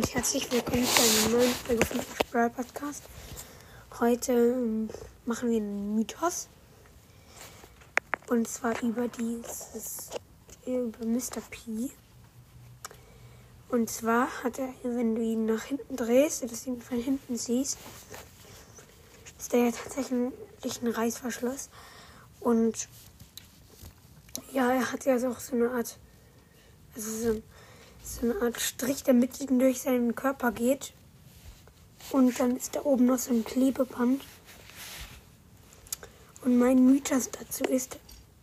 und herzlich willkommen zu einer neuen Folge von Brawl Podcast. Heute ähm, machen wir einen Mythos. Und zwar über dieses, über Mr. P. Und zwar hat er, wenn du ihn nach hinten drehst, dass du ihn von hinten siehst, ist der ja tatsächlich ein Reißverschluss. Und ja, er hat ja auch so eine Art, also so, so eine Art Strich, der mitten durch seinen Körper geht. Und dann ist da oben noch so ein Klebeband. Und mein Mythos dazu ist,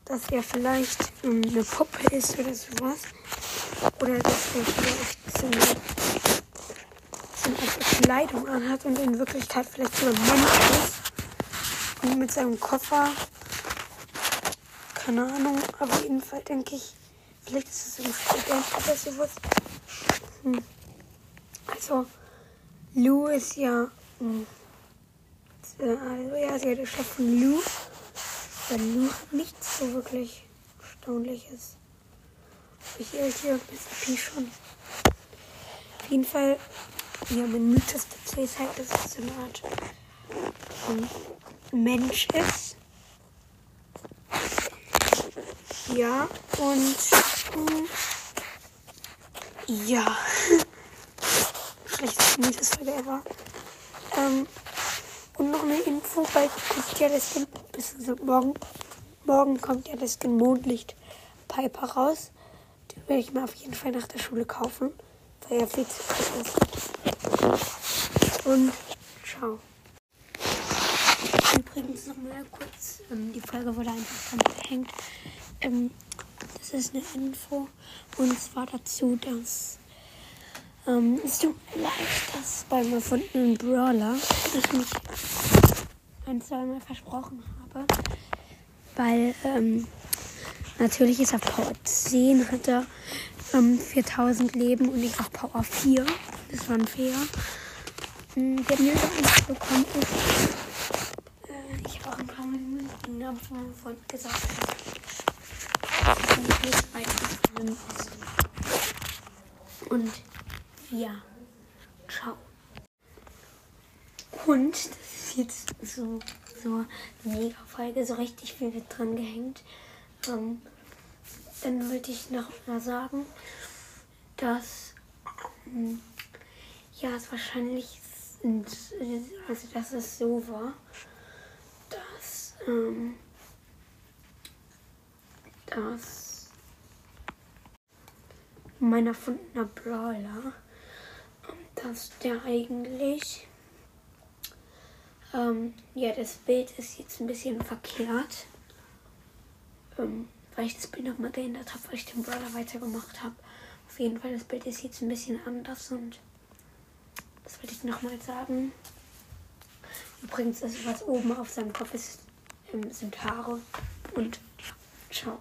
dass er vielleicht ähm, eine Puppe ist oder sowas. Oder dass er vielleicht so eine, so eine Kleidung anhat und in Wirklichkeit vielleicht so ein Mensch ist. Und mit seinem Koffer keine Ahnung, aber auf jeden Fall denke ich, vielleicht ist es ein Student oder sowas. Hm. Also, Lou ist ja, hm, also er ist ja der Chef von Lou. Weil Lou hat nichts so wirklich Erstaunliches. Ich irre hier Mr. P schon. Auf jeden Fall, ja, mein Mythos dazu ist halt, dass es so eine Art um, Mensch ist Ja, und ja. Schlechtes Mietes Folge ever. Ähm, und noch eine Info, bald kommt ja das Skin, bis morgen, morgen kommt ja das Skin Mondlicht Piper raus. Den werde ich mir auf jeden Fall nach der Schule kaufen, weil er viel zu ist. Und ciao. Übrigens noch mal kurz, ähm, die Folge wurde einfach dran gehängt. Ähm, das ist eine Info. Und zwar dazu, dass ähm, es tut mir leid, dass beim erfundenen Brawler ich mich ein, zweimal versprochen habe. Weil ähm, natürlich ist er Power 10, hat er ähm, 4000 Leben und ich auch Power 4. Das war Fehler. Ähm, der so bekommen ist, äh, ich habe auch ein paar Minuten von gesagt, und ja, ciao. Und das ist jetzt so, so eine Mega-Folge, so richtig viel wird dran gehängt. Ähm, dann wollte ich noch mal sagen, dass ähm, ja, es wahrscheinlich also dass es so war, dass ähm, dass mein erfundener Brawler, dass der eigentlich, ähm, ja, das Bild ist jetzt ein bisschen verkehrt, ähm, weil ich das Bild nochmal geändert habe, weil ich den Brawler weitergemacht habe. Auf jeden Fall, das Bild ist jetzt ein bisschen anders und das wollte ich nochmal sagen. Übrigens, das, was oben auf seinem Kopf ist, ähm, sind Haare und ciao.